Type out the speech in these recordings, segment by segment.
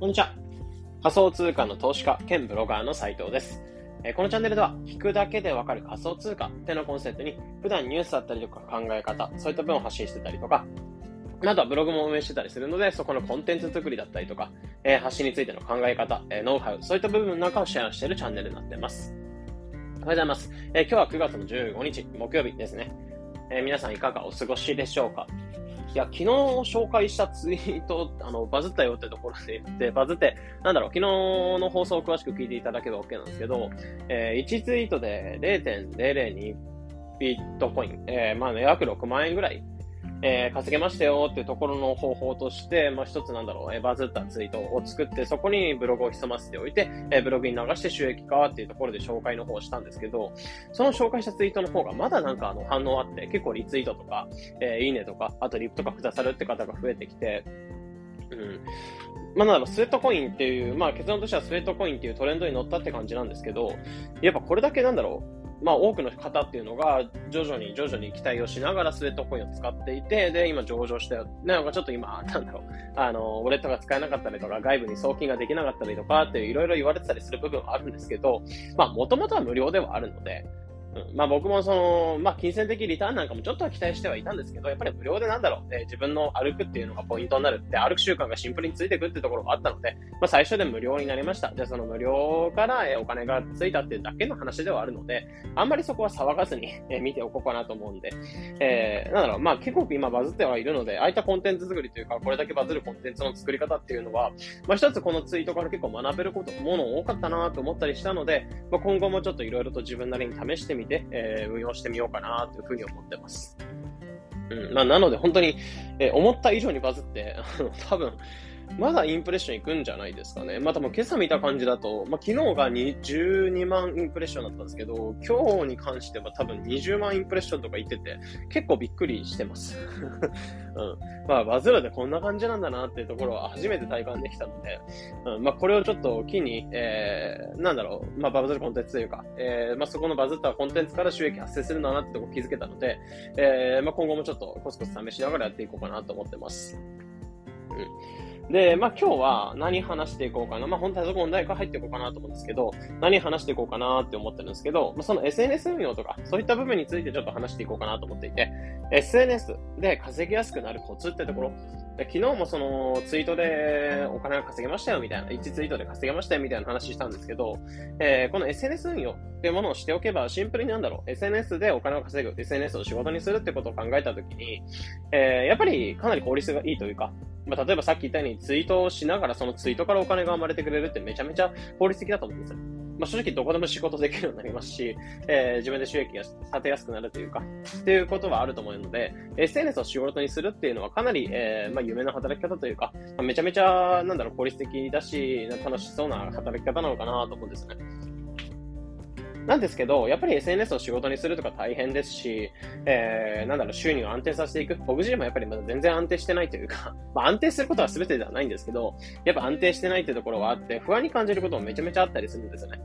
こんにちは。仮想通貨の投資家兼ブロガーの斉藤です。このチャンネルでは、聞くだけでわかる仮想通貨ってのコンセプトに、普段ニュースだったりとか考え方、そういった分を発信してたりとか、あとはブログも運営してたりするので、そこのコンテンツ作りだったりとか、え、発信についての考え方、え、ノウハウ、そういった部分なんかをシェアしているチャンネルになっています。おはようございます。え、今日は9月の15日、木曜日ですね。え皆さんいかがお過ごしでしょうか？いや、昨日紹介したツイート、あの、バズったよってところで言って、バズって、なんだろう、昨日の放送を詳しく聞いていただければ OK なんですけど、えー、1ツイートで0.002ビットコイン、えー、まあ、ね、約6万円ぐらいえー、稼げましたよっていうところの方法として、まあ、一つなんだろう、えー、バズったツイートを作って、そこにブログを潜ませておいて、えー、ブログに流して収益化っていうところで紹介の方をしたんですけど、その紹介したツイートの方がまだなんかあの反応あって、結構リツイートとか、え、いいねとか、あとリップとかくださるって方が増えてきて、うん。まあ、なんだろう、スウェットコインっていう、まあ結論としてはスウェットコインっていうトレンドに乗ったって感じなんですけど、やっぱこれだけなんだろう、まあ、多くの方っていうのが、徐々に徐々に期待をしながらスウェットコインを使っていて、で、今上場したよ。なんかちょっと今、なんだろう、あの、ウォレットが使えなかったりとか、外部に送金ができなかったりとかっていろいろ言われてたりする部分はあるんですけど、まあ、もともとは無料ではあるので、まあ僕もその、まあ金銭的リターンなんかもちょっとは期待してはいたんですけど、やっぱり無料でなんだろう、えー、自分の歩くっていうのがポイントになる。って、歩く習慣がシンプルについてくってところがあったので、まあ最初で無料になりました。じゃあその無料から、え、お金がついたっていうだけの話ではあるので、あんまりそこは騒がずに、え、見ておこうかなと思うんで、えー、なんだろう、まあ結構今バズってはいるので、ああいったコンテンツ作りというか、これだけバズるコンテンツの作り方っていうのは、まあ一つこのツイートから結構学べること、もの多かったなと思ったりしたので、まあ今後もちょっといろいろと自分なりに試してみて、えー運用してみようかなというふうに思ってます。うん。まあ、なので本当に、えー、思った以上にバズって、多分、まだインプレッションいくんじゃないですかね。まあ多分今朝見た感じだと、まあ昨日が12万インプレッションだったんですけど、今日に関しては多分20万インプレッションとか言ってて、結構びっくりしてます。うん。まあバズるでこんな感じなんだなっていうところは初めて体感できたので、うん。まあこれをちょっと機に、えー、なんだろう、まあバズるコンテンツというか、えー、まあそこのバズったコンテンツから収益発生するんだなってとこ気づけたので、えー、まあ今後もちょっとコツコツ試しながらやっていこうかなと思ってます。うん。で、まあ今日は何話していこうかな。まあ本当はそこ問題か入っていこうかなと思うんですけど、何話していこうかなって思ってるんですけど、まあ、その SNS 運用とか、そういった部分についてちょっと話していこうかなと思っていて、SNS で稼ぎやすくなるコツってところ、昨日もそのツイートでお金が稼げましたよみたいな、1ツイートで稼げましたよみたいな話したんですけど、えー、この SNS 運用っていうものをしておけばシンプルになんだろう、SNS でお金を稼ぐ、SNS を仕事にするってことを考えたときに、えー、やっぱりかなり効率がいいというか、まあ、例えばさっき言ったようにツイートをしながらそのツイートからお金が生まれてくれるってめちゃめちゃ効率的だと思うんですよ。まあ、正直どこでも仕事できるようになりますし、えー、自分で収益が立てやすくなるというか、っていうことはあると思うので、SNS を仕事にするっていうのはかなり、えー、まあ、夢の働き方というか、まあ、めちゃめちゃ、なんだろう、効率的だし、楽しそうな働き方なのかなと思うんですね。なんですけど、やっぱり SNS を仕事にするとか大変ですし、えー、なんだろう、収入を安定させていく。僕自身もやっぱりまだ全然安定してないというか、まあ安定することは全てではないんですけど、やっぱ安定してないっていうところはあって、不安に感じることもめちゃめちゃあったりするんですよね。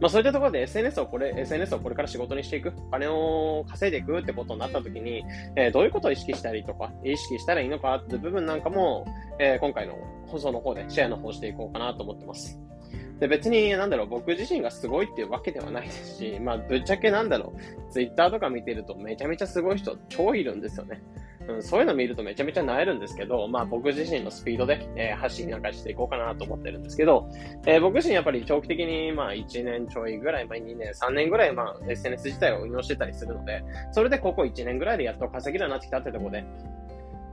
まあそういったところで SNS をこれ、SNS をこれから仕事にしていく、お金を稼いでいくってことになったときに、えー、どういうことを意識したりとか、意識したらいいのかっていう部分なんかも、えー、今回の放送の方でシェアの方していこうかなと思ってます。で、別に、なんだろう、僕自身がすごいっていうわけではないですし、まあ、ぶっちゃけなんだろう、ツイッターとか見てるとめちゃめちゃすごい人超いるんですよね。うん、そういうの見るとめちゃめちゃ萎えるんですけど、まあ僕自身のスピードで、えー、発信なんかしていこうかなと思ってるんですけど、えー、僕自身やっぱり長期的にまあ1年ちょいぐらい、まあ2年、3年ぐらいまあ SNS 自体を運用してたりするので、それでここ1年ぐらいでやっと稼げるようになってきたってところで、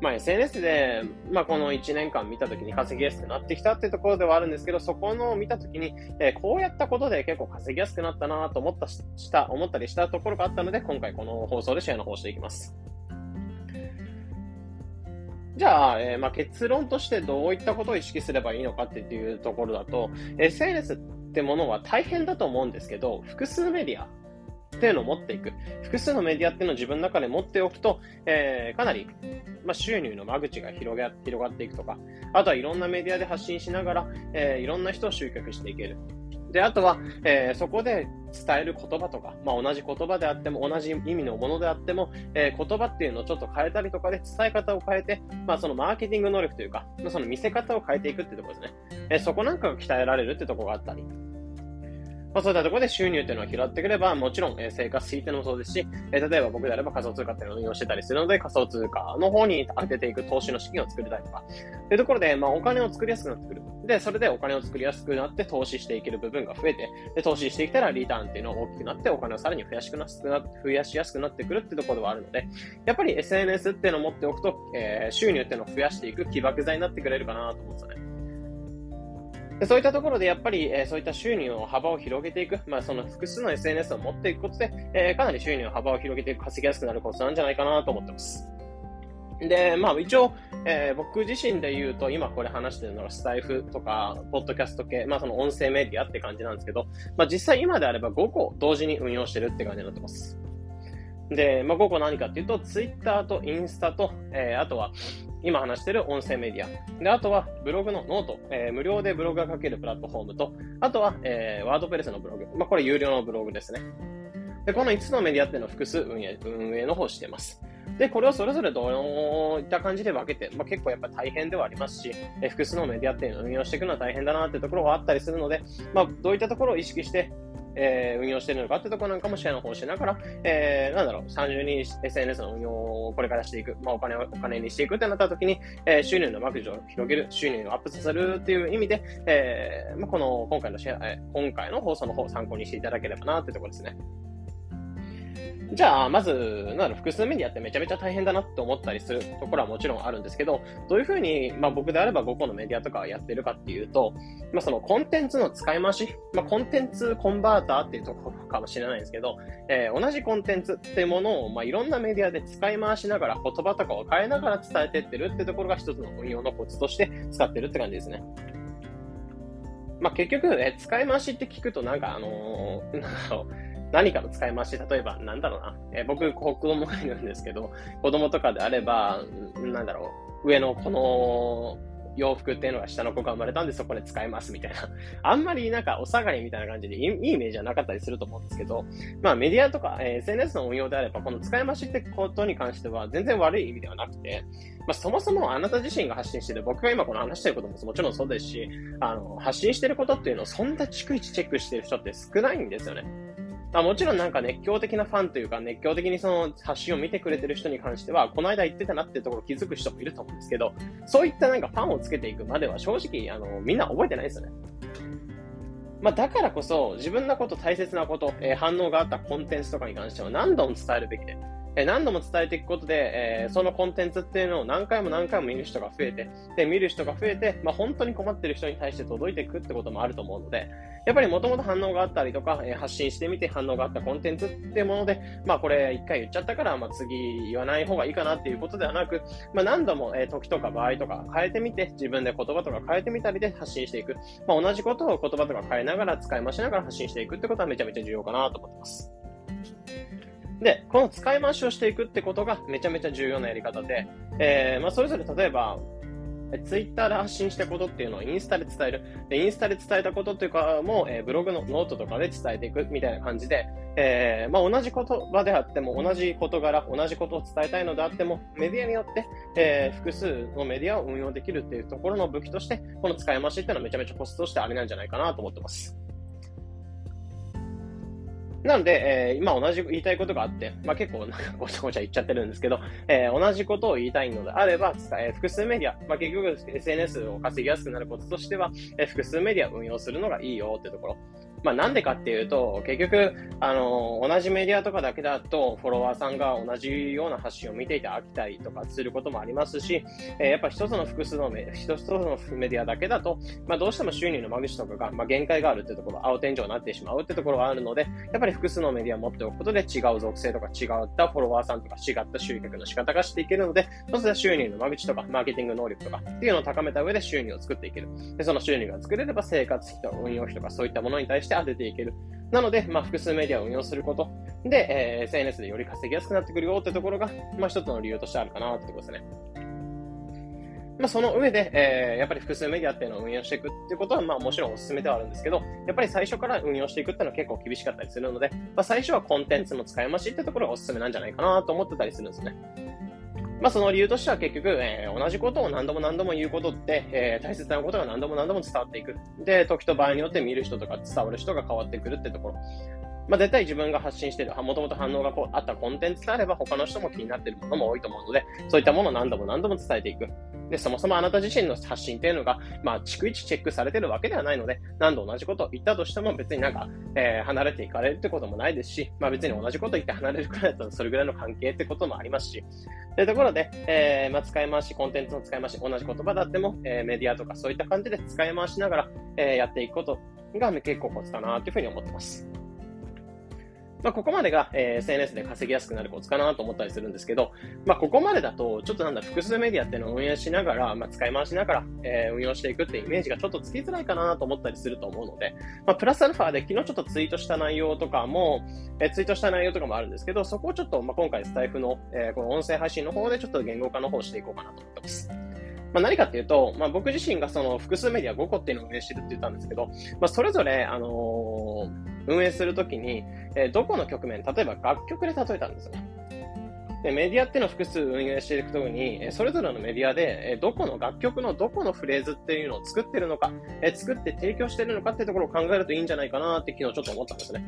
まあ、SNS で、まあ、この1年間見たときに稼ぎやすくなってきたっていうところではあるんですけど、そこの見たときに、えー、こうやったことで結構稼ぎやすくなったなと思ったした、思ったりしたところがあったので、今回この放送でシェアの方していきます。じゃあ、えー、まあ、結論としてどういったことを意識すればいいのかっていうところだと、SNS ってものは大変だと思うんですけど、複数メディアっていうのを持っていく。複数のメディアっていうのを自分の中で持っておくと、えー、かなり、まあ、収入の間口が広が広がっていくとか、あとはいろんなメディアで発信しながら、えー、いろんな人を集客していける。で、あとは、えー、そこで伝える言葉とか、まあ、同じ言葉であっても、同じ意味のものであっても、えー、言葉っていうのをちょっと変えたりとかで伝え方を変えて、まあ、そのマーケティング能力というか、その見せ方を変えていくってところですね。えー、そこなんかが鍛えられるってところがあったり、まあ、そういったところで収入っていうのを拾ってくれば、もちろん、え、生活費ってのもそうですし、え、例えば僕であれば仮想通貨っていうのを運用してたりするので、仮想通貨の方に当てていく投資の資金を作りたいとか、というところで、まあ、お金を作りやすくなってくる。で、それでお金を作りやすくなって投資していける部分が増えて、で、投資していったらリターンっていうのが大きくなって、お金をさらに増やしくな増やしやすくなってくるってところではあるので、やっぱり SNS っていうのを持っておくと、えー、収入っていうのを増やしていく起爆剤になってくれるかなと思うんですよね。そういったところでやっぱり、えー、そういった収入の幅を広げていく、まあ、その複数の SNS を持っていくことで、えー、かなり収入の幅を広げていく、稼ぎやすくなるコツなんじゃないかなと思ってます。で、まあ一応、えー、僕自身で言うと、今これ話してるのがスタイフとか、ポッドキャスト系、まあその音声メディアって感じなんですけど、まあ実際今であれば5個同時に運用してるって感じになってます。で、まあ5個何かっていうと、ツイッターとインスタと、えー、あとは、今話してる音声メディア。で、あとはブログの note、えー、無料でブログが書けるプラットフォームと、あとは、えー、 WordPress のブログ。まあ、これ有料のブログですね。で、この5つのメディアっていうのを複数運営、運営の方してます。で、これをそれぞれどういった感じで分けて、まあ、結構やっぱ大変ではありますし、え複数のメディアっていうのを運用していくのは大変だなっていうところはあったりするので、まあ、どういったところを意識して、えー、運用しているのかってところなんかもシェアの方しながら、えー、なんだろう、30人 SNS の運用をこれからしていく、まあ、お金をお金にしていくってなった時に、えー、収入の間口を広げる、収入をアップさせるっていう意味で、えー、まあ、この今回のシェア、え今回の放送の方を参考にしていただければなってところですね。じゃあ、まず、なんだ複数メディアってめちゃめちゃ大変だなって思ったりするところはもちろんあるんですけど、どういうふうに、まあ僕であれば5個のメディアとかやってるかっていうと、まあそのコンテンツの使い回し、まあコンテンツコンバーターっていうところかもしれないんですけど、えー、同じコンテンツっていうものを、まあいろんなメディアで使い回しながら、言葉とかを変えながら伝えてってるってところが一つの運用のコツとして使ってるって感じですね。まあ結局、え使い回しって聞くとなんかあのー、なんだろう、何かの使い回し、例えば、なんだろうな、えー、僕、子供がいるんですけど、子供とかであれば、なんだろう、上のこの洋服っていうのが下の子が生まれたんでそこで使いますみたいな。あんまりなんかお下がりみたいな感じでいいイメージはなかったりすると思うんですけど、まあメディアとか、え、SNS の運用であれば、この使い回しってことに関しては全然悪い意味ではなくて、まあそもそもあなた自身が発信してる、僕が今この話してることももちろんそうですし、あの、発信してることっていうのをそんな逐一チェックしてる人って少ないんですよね。まあ、もちろんなんか熱狂的なファンというか、熱狂的にその発信を見てくれてる人に関しては、この間言ってたなっていうところ気づく人もいると思うんですけど、そういったなんかファンをつけていくまでは正直、あの、みんな覚えてないですよね。まあ、だからこそ、自分のこと、大切なこと、えー、反応があったコンテンツとかに関しては何度も伝えるべきで、え何度も伝えていくことで、え、そのコンテンツっていうのを何回も何回も見る人が増えて、で、見る人が増えて、まあ、本当に困ってる人に対して届いていくってこともあると思うので、やっぱりもともと反応があったりとか、え、発信してみて反応があったコンテンツっていうもので、まあこれ一回言っちゃったから、まあ次言わない方がいいかなっていうことではなく、まあ何度も、え、時とか場合とか変えてみて、自分で言葉とか変えてみたりで発信していく。まあ同じことを言葉とか変えながら使い回しながら発信していくってことはめちゃめちゃ重要かなと思ってます。で、この使い回しをしていくってことがめちゃめちゃ重要なやり方で、えー、まあそれぞれ例えば、ツイッターで発信したことっていうのをインスタで伝える。で、インスタで伝えたことっていうかも、えー、ブログのノートとかで伝えていくみたいな感じで、えー、まあ、同じ言葉であっても、同じ事柄、同じことを伝えたいのであっても、メディアによって、えー、複数のメディアを運用できるっていうところの武器として、この使い回しっていうのはめちゃめちゃコストとしてあれなんじゃないかなと思ってます。なので、えー、今同じ言いたいことがあって、まあ、結構なんかごちゃごちゃ言っちゃってるんですけど、えー、同じことを言いたいのであれば、えー、複数メディア、まあ、結局 SNS を稼ぎやすくなることとしては、えー、複数メディアを運用するのがいいよってところ。まあ、なんでかっていうと、結局、あの、同じメディアとかだけだと、フォロワーさんが同じような発信を見ていて飽きたりとかすることもありますし、えー、やっぱ一つの複数のメ、一つのメディアだけだと、まあ、どうしても収入の間口とかが、まあ、限界があるってところ、青天井になってしまうってところがあるので、やっぱり複数のメディアを持っておくことで違う属性とか違ったフォロワーさんとか違った集客の仕方がしていけるので、そうすると収入の間口とか、マーケティング能力とかっていうのを高めた上で収入を作っていける。で、その収入が作れれば生活費と運用費とかそういったものに対して当てていける。なので、まあ、複数メディアを運用することで、えー、SNS でより稼ぎやすくなってくるよってところが、まあ、一つの理由としてあるかなってところですね。まあ、その上で、えー、やっぱり複数メディアっていうのを運用していくっていうことは、まあもちろんお勧めではあるんですけど、やっぱり最初から運用していくっていうのは結構厳しかったりするので、まあ、最初はコンテンツの使い回しってところがお勧めなんじゃないかなと思ってたりするんですね。まあ、その理由としては結局、えー、同じことを何度も何度も言うことって、えー、大切なことが何度も何度も伝わっていく。で、時と場合によって見る人とか伝わる人が変わってくるってところ。まあ、絶対自分が発信している、もともと反応がこうあったコンテンツであれば、他の人も気になっているものも多いと思うので、そういったものを何度も何度も伝えていく。で、そもそもあなた自身の発信っていうのが、まあ、逐一チェックされてるわけではないので、何度同じことを言ったとしても別になんか、えー、離れていかれるってこともないですし、まあ別に同じこと言って離れるくらいだったらそれぐらいの関係ってこともありますし、というところで、えー、まあ使い回し、コンテンツの使い回し、同じ言葉だっても、えー、メディアとかそういった感じで使い回しながら、えー、やっていくことが結構コツかなというふうに思ってます。まあ、ここまでが、え、SNS で稼ぎやすくなるコツかなと思ったりするんですけど、まあ、ここまでだと、ちょっとなんだ、複数メディアっていうのを運営しながら、まあ、使い回しながら、え、運用していくっていうイメージがちょっとつきづらいかなと思ったりすると思うので、ま、プラスアルファで昨日ちょっとツイートした内容とかも、え、ツイートした内容とかもあるんですけど、そこをちょっと、ま、今回スタイフの、え、この音声配信の方でちょっと言語化の方していこうかなと思ってます。まあ、何かっていうと、まあ、僕自身がその複数メディア5個っていうのを運営してるって言ったんですけど、まあ、それぞれ、あのー運営するときに、えー、どこの局面、例えば楽曲で例えたんですよね。で、メディアっていうのを複数運営していくときに、それぞれのメディアで、どこの楽曲のどこのフレーズっていうのを作ってるのか、作って提供してるのかっていうところを考えるといいんじゃないかなって昨日ちょっと思ったんですね。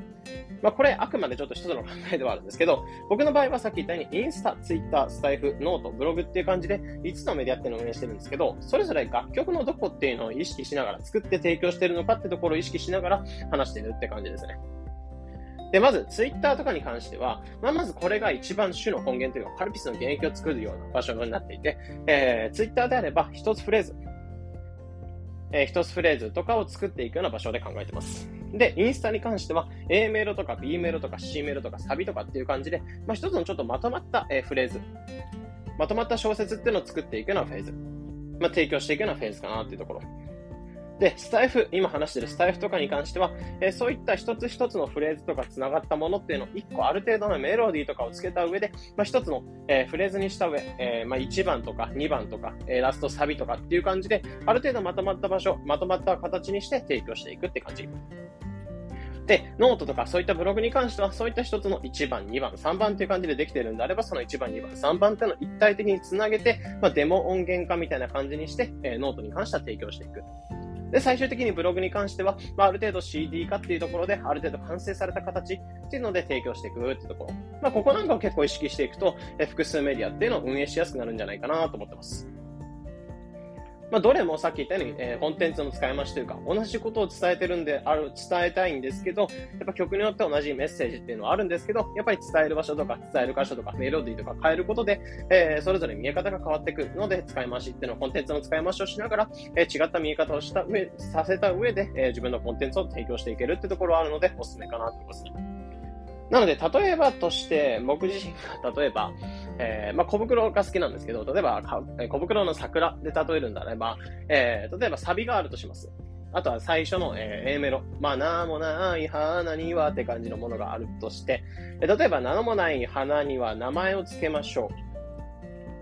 まあこれあくまでちょっと一つの考えではあるんですけど、僕の場合はさっき言ったようにインスタ、ツイッター、スタイフ、ノート、ブログっていう感じで5つのメディアっていうのを運営してるんですけど、それぞれ楽曲のどこっていうのを意識しながら作って提供してるのかってところを意識しながら話してるって感じですね。で、まず、ツイッターとかに関しては、まあ、まずこれが一番主の根源というか、カルピスの現役を作るような場所になっていて、えー、ツイッターであれば、一つフレーズ、えー、一つフレーズとかを作っていくような場所で考えてます。で、インスタに関しては、A メロとか B メロとか C メロとかサビとかっていう感じで、まあ、一つのちょっとまとまった、えー、フレーズ、まとまった小説っていうのを作っていくようなフェーズ、まあ、提供していくようなフェーズかなっていうところ。で、スタイフ、今話してるスタイフとかに関しては、えー、そういった一つ一つのフレーズとか繋がったものっていうのを一個ある程度のメロディーとかをつけた上で、まあ、一つの、えー、フレーズにした上、えー、まあ、1番とか2番とか、えラストサビとかっていう感じで、ある程度まとまった場所、まとまった形にして提供していくって感じ。で、ノートとかそういったブログに関しては、そういった一つの1番、2番、3番っていう感じでできているんであれば、その1番、2番、3番っていうのを一体的につなげて、まあ、デモ音源化みたいな感じにして、え、ノートに関しては提供していく。で、最終的にブログに関しては、まあ、ある程度 CD 化っていうところで、ある程度完成された形っていうので提供していくっていうところ。まあ、ここなんかを結構意識していくと、え複数メディアっていうのを運営しやすくなるんじゃないかなと思ってます。まあ、どれもさっき言ったように、えー、コンテンツの使い回しというか、同じことを伝えてるんで、ある、伝えたいんですけど、やっぱ曲によって同じメッセージっていうのはあるんですけど、やっぱり伝える場所とか、伝える箇所とか、メロディーとか変えることで、えー、それぞれ見え方が変わってくるので、使い回しっていうのはコンテンツの使い回しをしながら、えー、違った見え方をした上、させた上で、え、自分のコンテンツを提供していけるってところはあるので、おすすめかなと思います。なので、例えばとして、僕自身が例えば、えー、まあ、小袋が好きなんですけど、例えば、小袋の桜で例えるんであれば、えー、例えばサビがあるとします。あとは最初の、えー、A メロ。まあ、名もない花にはって感じのものがあるとして、例えば、名もない花には名前を付けましょう。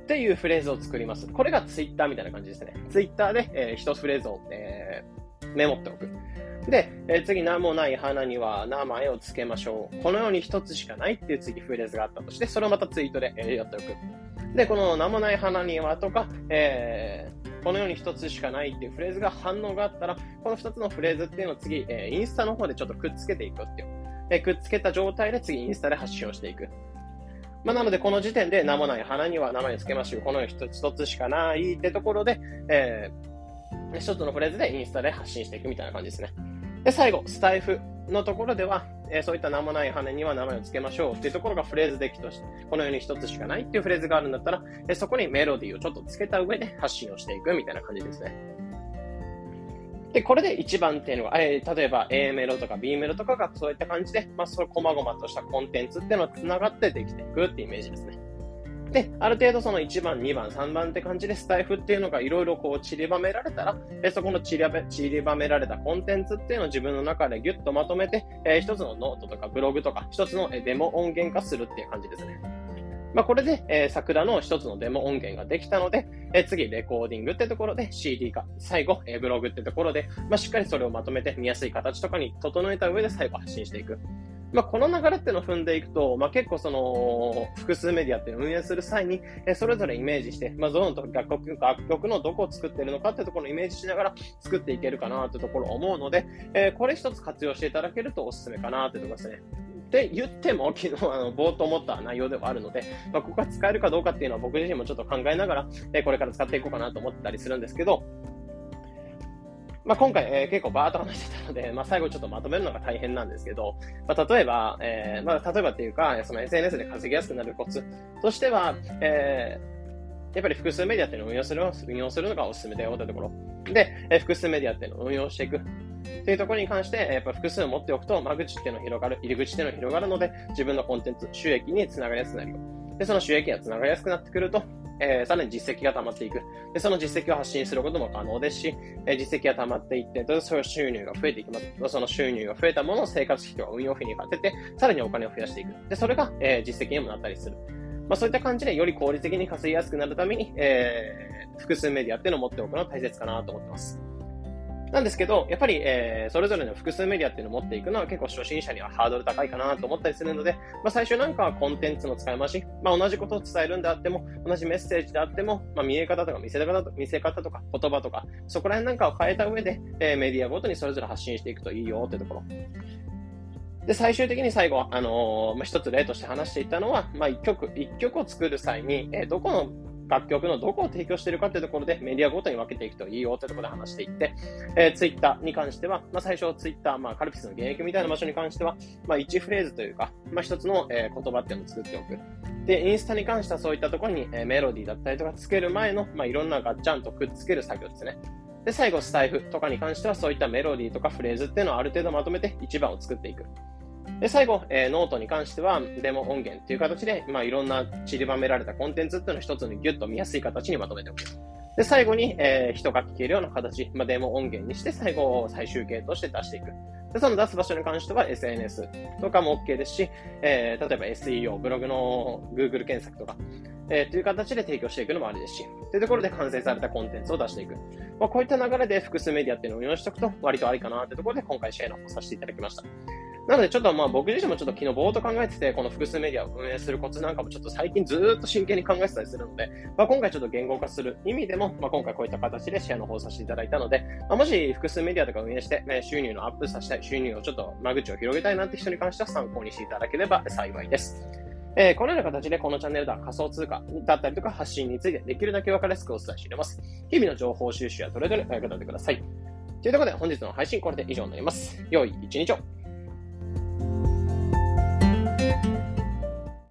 っていうフレーズを作ります。これがツイッターみたいな感じですね。ツイッターで、えー、一フレーズを、えー、メモっておく。で、え、次、名もない花には名前を付けましょう。このように一つしかないっていう次フレーズがあったとして、それをまたツイートで、え、やっておく。で、この名もない花にはとか、えー、このように一つしかないっていうフレーズが反応があったら、この二つのフレーズっていうのを次、え、インスタの方でちょっとくっつけていくっていう。え、くっつけた状態で次インスタで発信をしていく。まあ、なので、この時点で名もない花には名前を付けましょう。このように一つしかないってところで、えー、一つのフレーズでインスタで発信していくみたいな感じですね。で、最後、スタイフのところでは、えー、そういった名もない羽には名前を付けましょうっていうところがフレーズできとして、このように一つしかないっていうフレーズがあるんだったら、えー、そこにメロディーをちょっと付けた上で発信をしていくみたいな感じですね。で、これで1番っていうのが、えー、例えば A メロとか B メロとかがそういった感じで、まあ、そういう細々としたコンテンツっていうのが繋がってできていくっていうイメージですね。で、ある程度その1番、2番、3番って感じでスタイフっていうのがいろいろこう散りばめられたら、えそこの散りばめ散りばめられたコンテンツっていうのを自分の中でギュッとまとめて、えー、一つのノートとかブログとか、一つのデモ音源化するっていう感じですね。まあ、これで、えー、桜の一つのデモ音源ができたので、えー、次、レコーディングってところで CD 化、最後、えー、ブログってところで、まあ、しっかりそれをまとめて見やすい形とかに整えた上で最後発信していく。まあ、この流れっていうのを踏んでいくと、まあ、結構その、複数メディアっていうのを運営する際に、えそれぞれイメージして、まあ、どの楽曲、楽曲のどこを作ってるのかっていうところをイメージしながら作っていけるかなっていうところを思うので、えー、これ一つ活用していただけるとおすすめかなっていうところですね。って言っても、昨日あの冒頭思った内容ではあるので、まあ、ここが使えるかどうかっていうのは僕自身もちょっと考えながら、えこれから使っていこうかなと思ったりするんですけど、まあ、今回、えー、結構バーっと話してたので、まあ、最後ちょっとまとめるのが大変なんですけど、まあ、例えば、えー、まあ、例えばっていうか、その SNS で稼ぎやすくなるコツとしては、えー、やっぱり複数メディアっていうのを運用する運用するのがおすすめだよというところ。で、えー、複数メディアっていうのを運用していく。っていうところに関して、やっぱ複数持っておくと、間口っていうの広がる、入り口っていうの広がるので、自分のコンテンツ、収益につながりやすくなるよ。で、その収益がつながりやすくなってくると、えー、さらに実績が溜まっていく。で、その実績を発信することも可能ですし、えー、実績が溜まっていって、その収入が増えていきます。その収入が増えたものを生活費とか運用費に当てて、さらにお金を増やしていく。で、それが、えー、実績にもなったりする。まあ、そういった感じでより効率的に稼ぎやすくなるために、えー、複数メディアっていうのを持っておくのは大切かなと思ってます。なんですけど、やっぱり、えー、それぞれの複数メディアっていうのを持っていくのは結構初心者にはハードル高いかなと思ったりするので、まあ、最初なんかはコンテンツの使い回し、まあ、同じことを伝えるんであっても、同じメッセージであっても、まあ、見え方とか見せ方と、見せ方とか言葉とか、そこら辺なんかを変えた上で、えー、メディアごとにそれぞれ発信していくといいよってところ。で、最終的に最後、あのー、まあ、一つ例として話していったのは、まあ、一曲、一曲を作る際に、えー、どこの楽曲のどこを提供しているかというところでメディアごとに分けていくといいよというところで話していって、えー、ツイッターに関しては、まあ、最初ツイッター、まあ、カルピスの現役みたいな場所に関しては、まあ、1フレーズというか、まあ、一つの、えー、言葉っていうのを作っておく。で、インスタに関してはそういったところに、えー、メロディーだったりとかつける前の、まあ、いろんなガッチャンとくっつける作業ですね。で、最後、スタエフとかに関してはそういったメロディーとかフレーズっていうのをある程度まとめて1番を作っていく。で、最後、えー、ノートに関しては、デモ音源っていう形で、まあ、いろんな散りばめられたコンテンツっていうのを一つにギュッと見やすい形にまとめておく。で、最後に、えー、人が聞けるような形、まあ、デモ音源にして、最後、最終形として出していく。で、その出す場所に関しては SNS とかも OK ですし、えー、例えば SEO、ブログの Google 検索とか、えー、という形で提供していくのもありですし、というところで完成されたコンテンツを出していく。まあ、こういった流れで複数メディアっていうのを運用しておくと割とありかなというところで今回シェアの方させていただきました。なので、ちょっとまあ僕自身もちょっと昨日ぼーっと考えてて、この複数メディアを運営するコツなんかもちょっと最近ずーっと真剣に考えてたりするので、まあ、今回ちょっと言語化する意味でも、まあ、今回こういった形でシェアの方させていただいたので、まあ、もし複数メディアとか運営して、ね、収入のアップさせたい、収入をちょっと間口を広げたいなって人に関しては参考にしていただければ幸いです。えー、このような形でこのチャンネルでは仮想通貨だったりとか発信についてできるだけ分かりやすくお伝えしています。日々の情報収集やトレードにお役立てください。というところで本日の配信これで以上になります。良い一日を。